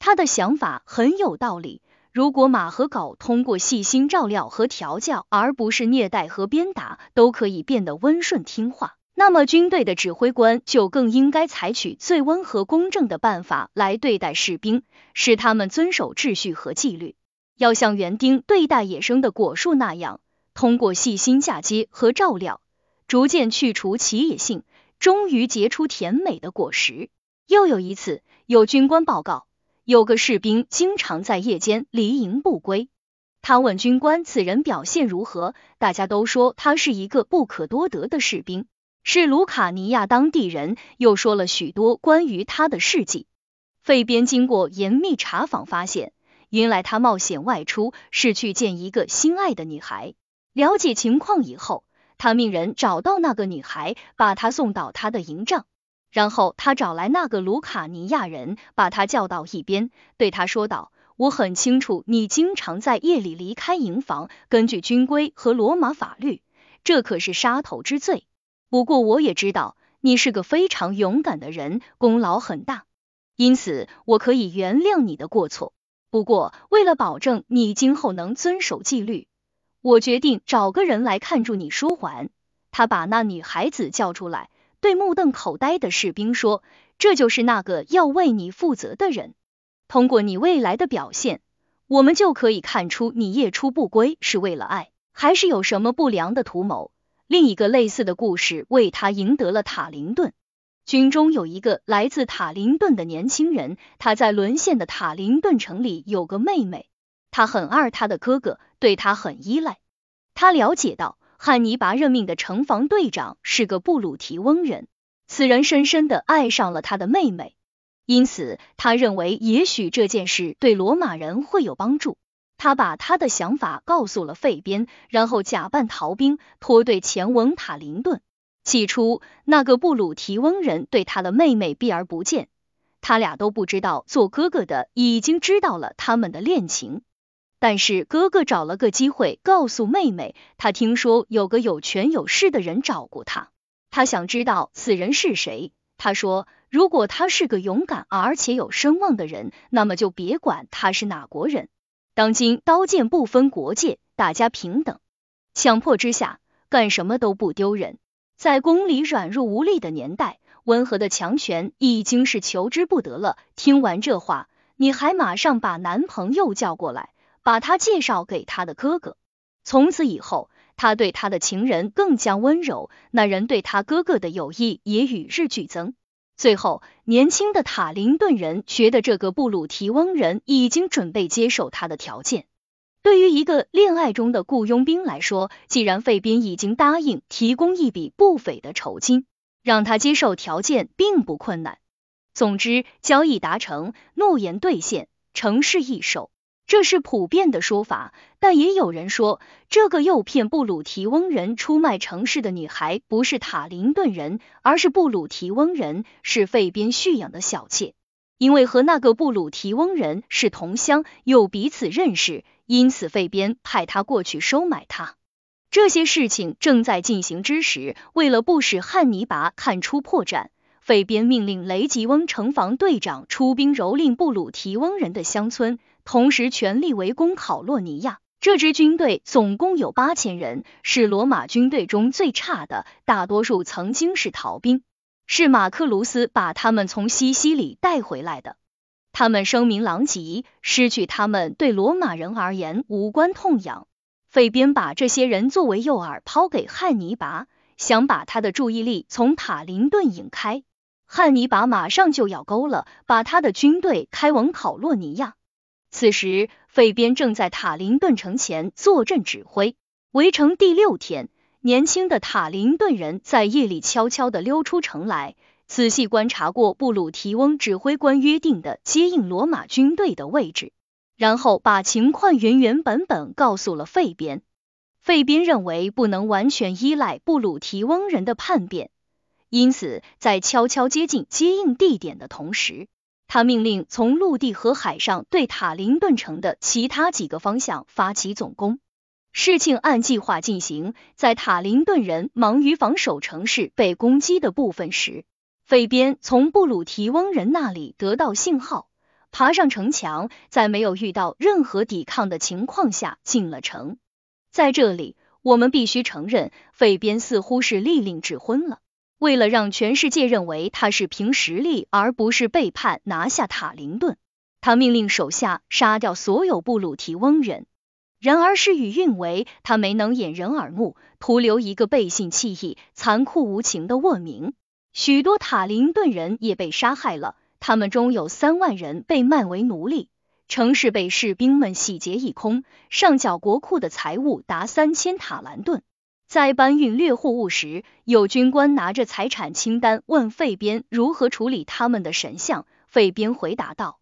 他的想法很有道理。如果马和狗通过细心照料和调教，而不是虐待和鞭打，都可以变得温顺听话，那么军队的指挥官就更应该采取最温和公正的办法来对待士兵，使他们遵守秩序和纪律。要像园丁对待野生的果树那样，通过细心嫁接和照料，逐渐去除其野性，终于结出甜美的果实。又有一次，有军官报告。有个士兵经常在夜间离营不归，他问军官此人表现如何，大家都说他是一个不可多得的士兵，是卢卡尼亚当地人，又说了许多关于他的事迹。费边经过严密查访，发现原来他冒险外出是去见一个心爱的女孩。了解情况以后，他命人找到那个女孩，把她送到他的营帐。然后他找来那个卢卡尼亚人，把他叫到一边，对他说道：“我很清楚你经常在夜里离开营房，根据军规和罗马法律，这可是杀头之罪。不过我也知道你是个非常勇敢的人，功劳很大，因此我可以原谅你的过错。不过为了保证你今后能遵守纪律，我决定找个人来看住你舒缓。”他把那女孩子叫出来。对目瞪口呆的士兵说：“这就是那个要为你负责的人。通过你未来的表现，我们就可以看出你夜出不归是为了爱，还是有什么不良的图谋。”另一个类似的故事为他赢得了塔林顿。军中有一个来自塔林顿的年轻人，他在沦陷的塔林顿城里有个妹妹，他很爱他的哥哥，对他很依赖。他了解到。汉尼拔任命的城防队长是个布鲁提翁人，此人深深的爱上了他的妹妹，因此他认为也许这件事对罗马人会有帮助。他把他的想法告诉了费边，然后假扮逃兵，脱队前往塔林顿。起初，那个布鲁提翁人对他的妹妹避而不见，他俩都不知道做哥哥的已经知道了他们的恋情。但是哥哥找了个机会告诉妹妹，他听说有个有权有势的人找过他，他想知道此人是谁。他说，如果他是个勇敢而且有声望的人，那么就别管他是哪国人。当今刀剑不分国界，大家平等，强迫之下干什么都不丢人。在宫里软弱无力的年代，温和的强权已经是求之不得了。听完这话，你还马上把男朋友叫过来，把他介绍给他的哥哥。从此以后，他对他的情人更加温柔，那人对他哥哥的友谊也与日俱增。最后，年轻的塔林顿人觉得这个布鲁提翁人已经准备接受他的条件。对于一个恋爱中的雇佣兵来说，既然费宾已经答应提供一笔不菲的酬金，让他接受条件并不困难。总之，交易达成，诺言兑现，成事易手。这是普遍的说法，但也有人说，这个诱骗布鲁提翁人出卖城市的女孩不是塔林顿人，而是布鲁提翁人，是费边蓄养的小妾。因为和那个布鲁提翁人是同乡，又彼此认识，因此费边派他过去收买他。这些事情正在进行之时，为了不使汉尼拔看出破绽，费边命令雷吉翁城防队长出兵蹂躏布鲁提翁人的乡村。同时全力围攻考洛尼亚。这支军队总共有八千人，是罗马军队中最差的，大多数曾经是逃兵，是马克卢斯把他们从西西里带回来的。他们声名狼藉，失去他们对罗马人而言无关痛痒。费边把这些人作为诱饵抛给汉尼拔，想把他的注意力从塔林顿引开。汉尼拔马上就要钩了，把他的军队开往考洛尼亚。此时，费边正在塔林顿城前坐镇指挥。围城第六天，年轻的塔林顿人在夜里悄悄的溜出城来，仔细观察过布鲁提翁指挥官约定的接应罗马军队的位置，然后把情况原原本本告诉了费边。费边认为不能完全依赖布鲁提翁人的叛变，因此在悄悄接近接应地点的同时。他命令从陆地和海上对塔林顿城的其他几个方向发起总攻。事情按计划进行，在塔林顿人忙于防守城市被攻击的部分时，费边从布鲁提翁人那里得到信号，爬上城墙，在没有遇到任何抵抗的情况下进了城。在这里，我们必须承认，费边似乎是立令智昏了。为了让全世界认为他是凭实力而不是背叛拿下塔林顿，他命令手下杀掉所有布鲁提翁人。然而事与愿违，他没能掩人耳目，徒留一个背信弃义、残酷无情的恶名。许多塔林顿人也被杀害了，他们中有三万人被卖为奴隶，城市被士兵们洗劫一空，上缴国库的财物达三千塔兰顿。在搬运掠货物时，有军官拿着财产清单问费边如何处理他们的神像。费边回答道：“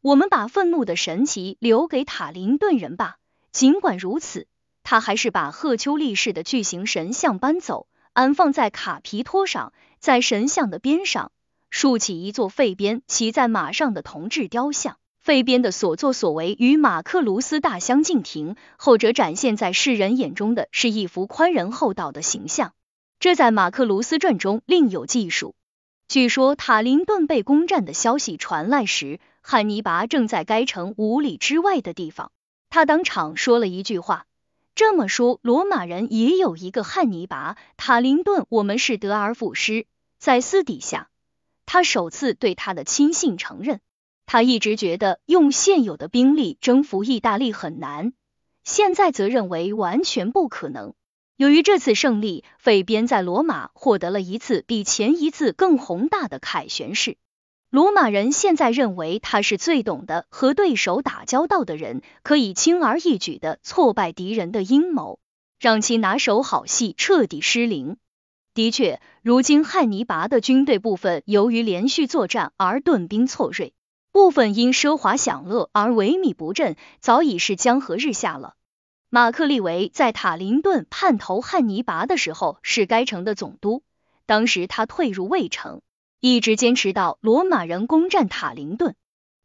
我们把愤怒的神奇留给塔林顿人吧。”尽管如此，他还是把赫丘利式的巨型神像搬走，安放在卡皮托上。在神像的边上竖起一座费边骑在马上的铜制雕像。费边的所作所为与马克卢斯大相径庭，后者展现在世人眼中的是一幅宽仁厚道的形象，这在马克卢斯传中另有记述。据说塔林顿被攻占的消息传来时，汉尼拔正在该城五里之外的地方，他当场说了一句话：“这么说，罗马人也有一个汉尼拔。塔林顿，我们是得而复失。”在私底下，他首次对他的亲信承认。他一直觉得用现有的兵力征服意大利很难，现在则认为完全不可能。由于这次胜利，费边在罗马获得了一次比前一次更宏大的凯旋式。罗马人现在认为他是最懂得和对手打交道的人，可以轻而易举的挫败敌人的阴谋，让其拿手好戏彻底失灵。的确，如今汉尼拔的军队部分由于连续作战而顿兵错锐。部分因奢华享乐而萎靡不振，早已是江河日下了。马克利维在塔林顿叛投汉尼拔的时候是该城的总督，当时他退入卫城，一直坚持到罗马人攻占塔林顿。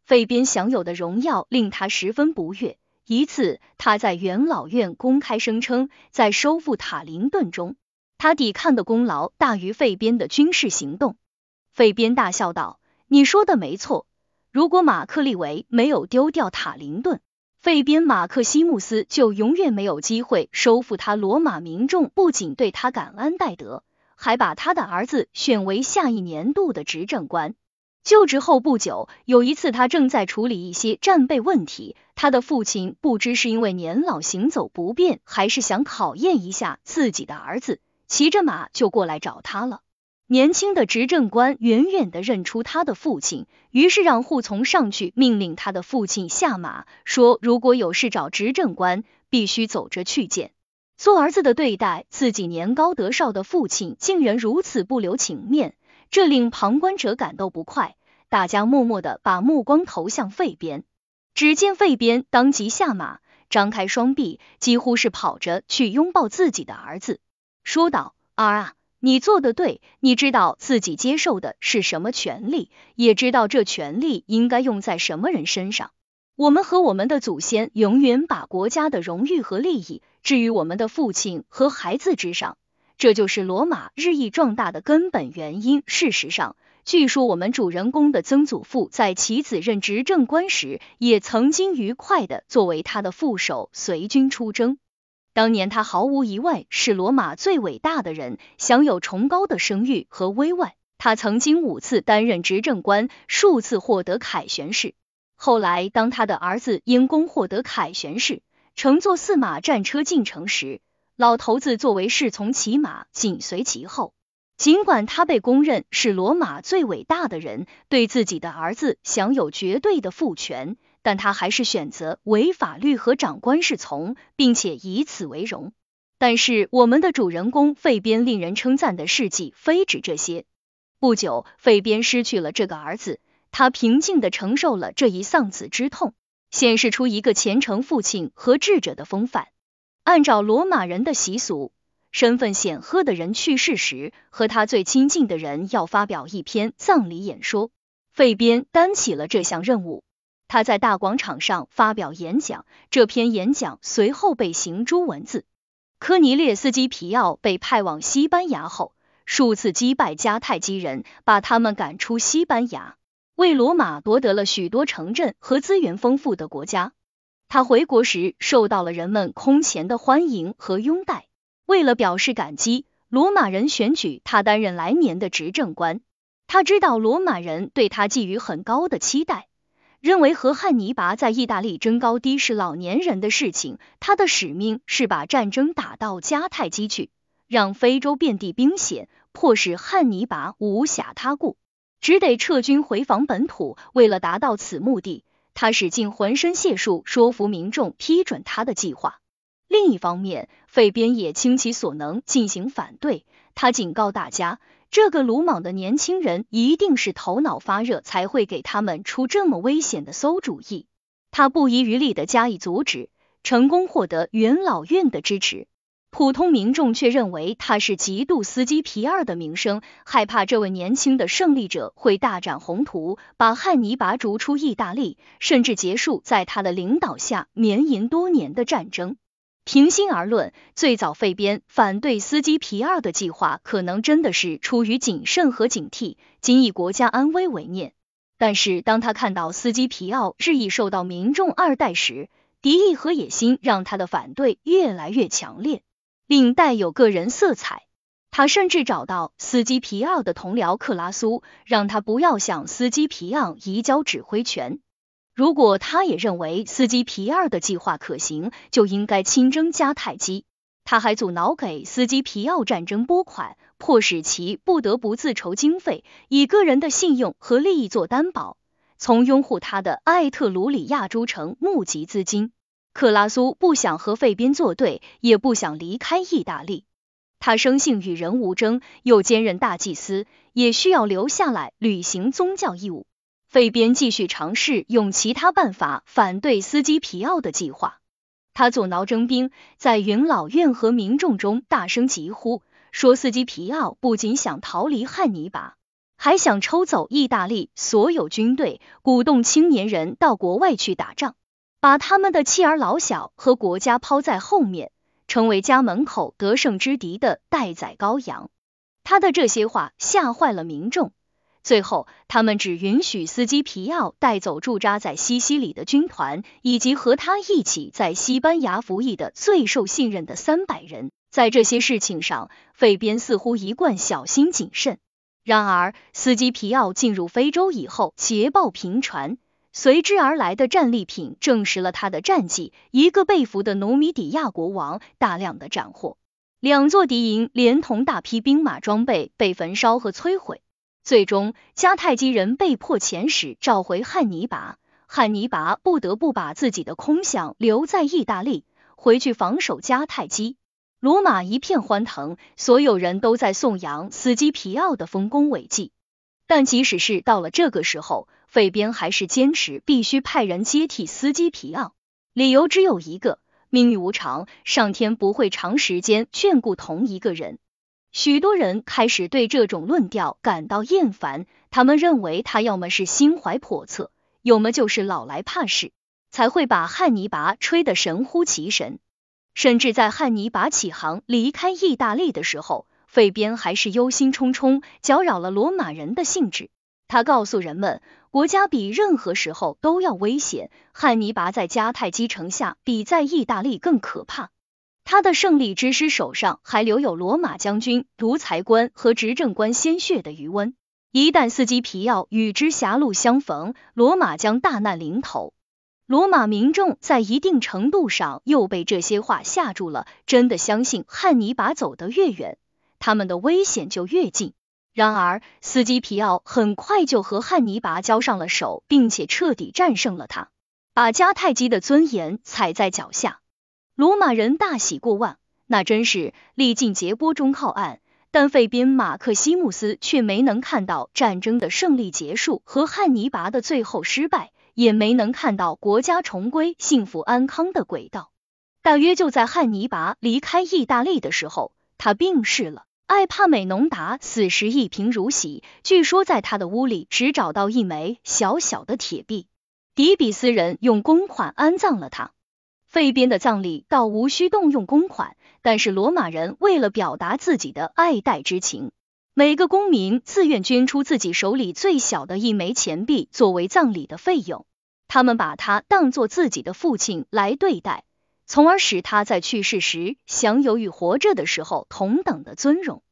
费边享有的荣耀令他十分不悦。一次，他在元老院公开声称，在收复塔林顿中，他抵抗的功劳大于费边的军事行动。费边大笑道：“你说的没错。”如果马克利维没有丢掉塔林顿，费边马克西穆斯就永远没有机会收复他。罗马民众不仅对他感恩戴德，还把他的儿子选为下一年度的执政官。就职后不久，有一次他正在处理一些战备问题，他的父亲不知是因为年老行走不便，还是想考验一下自己的儿子，骑着马就过来找他了。年轻的执政官远远的认出他的父亲，于是让护从上去命令他的父亲下马，说如果有事找执政官，必须走着去见。做儿子的对待自己年高德少的父亲，竟然如此不留情面。这令旁观者感到不快，大家默默的把目光投向费边。只见费边当即下马，张开双臂，几乎是跑着去拥抱自己的儿子，说道：“儿啊，你做的对，你知道自己接受的是什么权利，也知道这权利应该用在什么人身上。我们和我们的祖先永远把国家的荣誉和利益置于我们的父亲和孩子之上。”这就是罗马日益壮大的根本原因。事实上，据说我们主人公的曾祖父在其子任执政官时，也曾经愉快的作为他的副手随军出征。当年他毫无疑问是罗马最伟大的人，享有崇高的声誉和威望。他曾经五次担任执政官，数次获得凯旋士。后来，当他的儿子因功获得凯旋士，乘坐驷马战车进城时，老头子作为侍从骑马紧随其后，尽管他被公认是罗马最伟大的人，对自己的儿子享有绝对的父权，但他还是选择为法律和长官侍从，并且以此为荣。但是我们的主人公费边令人称赞的事迹非止这些。不久，费边失去了这个儿子，他平静的承受了这一丧子之痛，显示出一个虔诚父亲和智者的风范。按照罗马人的习俗，身份显赫的人去世时，和他最亲近的人要发表一篇葬礼演说。费边担起了这项任务，他在大广场上发表演讲。这篇演讲随后被行诸文字。科尼列斯基皮奥被派往西班牙后，数次击败迦太基人，把他们赶出西班牙，为罗马夺得了许多城镇和资源丰富的国家。他回国时受到了人们空前的欢迎和拥戴。为了表示感激，罗马人选举他担任来年的执政官。他知道罗马人对他寄予很高的期待，认为和汉尼拔在意大利争高低是老年人的事情。他的使命是把战争打到迦太基去，让非洲遍地兵险，迫使汉尼拔无暇他顾，只得撤军回防本土。为了达到此目的。他使尽浑身解数说服民众批准他的计划。另一方面，费边也倾其所能进行反对。他警告大家，这个鲁莽的年轻人一定是头脑发热，才会给他们出这么危险的馊主意。他不遗余力的加以阻止，成功获得元老院的支持。普通民众却认为他是嫉妒司机皮二的名声，害怕这位年轻的胜利者会大展宏图，把汉尼拔逐出意大利，甚至结束在他的领导下绵延多年的战争。平心而论，最早费边反对司机皮二的计划，可能真的是出于谨慎和警惕，仅以国家安危为念。但是当他看到司机皮奥日益受到民众二代时，敌意和野心让他的反对越来越强烈。并带有个人色彩。他甚至找到司机皮奥的同僚克拉苏，让他不要向司机皮奥移交指挥权。如果他也认为司机皮奥的计划可行，就应该亲征迦太基。他还阻挠给司机皮奥战争拨款，迫使其不得不自筹经费，以个人的信用和利益做担保，从拥护他的艾特鲁里亚诸城募集资金。克拉苏不想和费边作对，也不想离开意大利。他生性与人无争，又兼任大祭司，也需要留下来履行宗教义务。费边继续尝试用其他办法反对斯基皮奥的计划。他阻挠征兵，在元老院和民众中大声疾呼，说斯基皮奥不仅想逃离汉尼拔，还想抽走意大利所有军队，鼓动青年人到国外去打仗。把他们的妻儿老小和国家抛在后面，成为家门口得胜之敌的待宰羔羊。他的这些话吓坏了民众，最后，他们只允许司机皮奥带走驻扎在西西里的军团，以及和他一起在西班牙服役的最受信任的三百人。在这些事情上，费边似乎一贯小心谨慎。然而，司机皮奥进入非洲以后，捷报频传，随之而来的战利品证实了他的战绩：一个被俘的努米底亚国王，大量的斩获，两座敌营，连同大批兵马装备被焚烧和摧毁。最终，迦太基人被迫遣使召回汉尼拔，汉尼拔不得不把自己的空饷留在意大利，回去防守迦太基。罗马一片欢腾，所有人都在颂扬斯基皮奥的丰功伟绩。但即使是到了这个时候，费边还是坚持必须派人接替斯基皮奥，理由只有一个：命运无常，上天不会长时间眷顾同一个人。许多人开始对这种论调感到厌烦，他们认为他要么是心怀叵测，要么就是老来怕事，才会把汉尼拔吹得神乎其神。甚至在汉尼拔起航离开意大利的时候，费边还是忧心忡忡，搅扰了罗马人的兴致。他告诉人们，国家比任何时候都要危险，汉尼拔在迦太基城下比在意大利更可怕。他的胜利之师手上还留有罗马将军、独裁官和执政官鲜血的余温。一旦司机皮奥与之狭路相逢，罗马将大难临头。罗马民众在一定程度上又被这些话吓住了，真的相信汉尼拔走得越远，他们的危险就越近。然而，司机皮奥很快就和汉尼拔交上了手，并且彻底战胜了他，把迦太基的尊严踩在脚下。罗马人大喜过望，那真是历尽劫波中靠岸。但费宾马克西穆斯却没能看到战争的胜利结束和汉尼拔的最后失败，也没能看到国家重归幸福安康的轨道。大约就在汉尼拔离开意大利的时候，他病逝了。艾帕美农达死时一贫如洗，据说在他的屋里只找到一枚小小的铁币。迪比斯人用公款安葬了他。费边的葬礼倒无需动用公款，但是罗马人为了表达自己的爱戴之情，每个公民自愿捐出自己手里最小的一枚钱币作为葬礼的费用。他们把他当做自己的父亲来对待，从而使他在去世时享有与活着的时候同等的尊荣。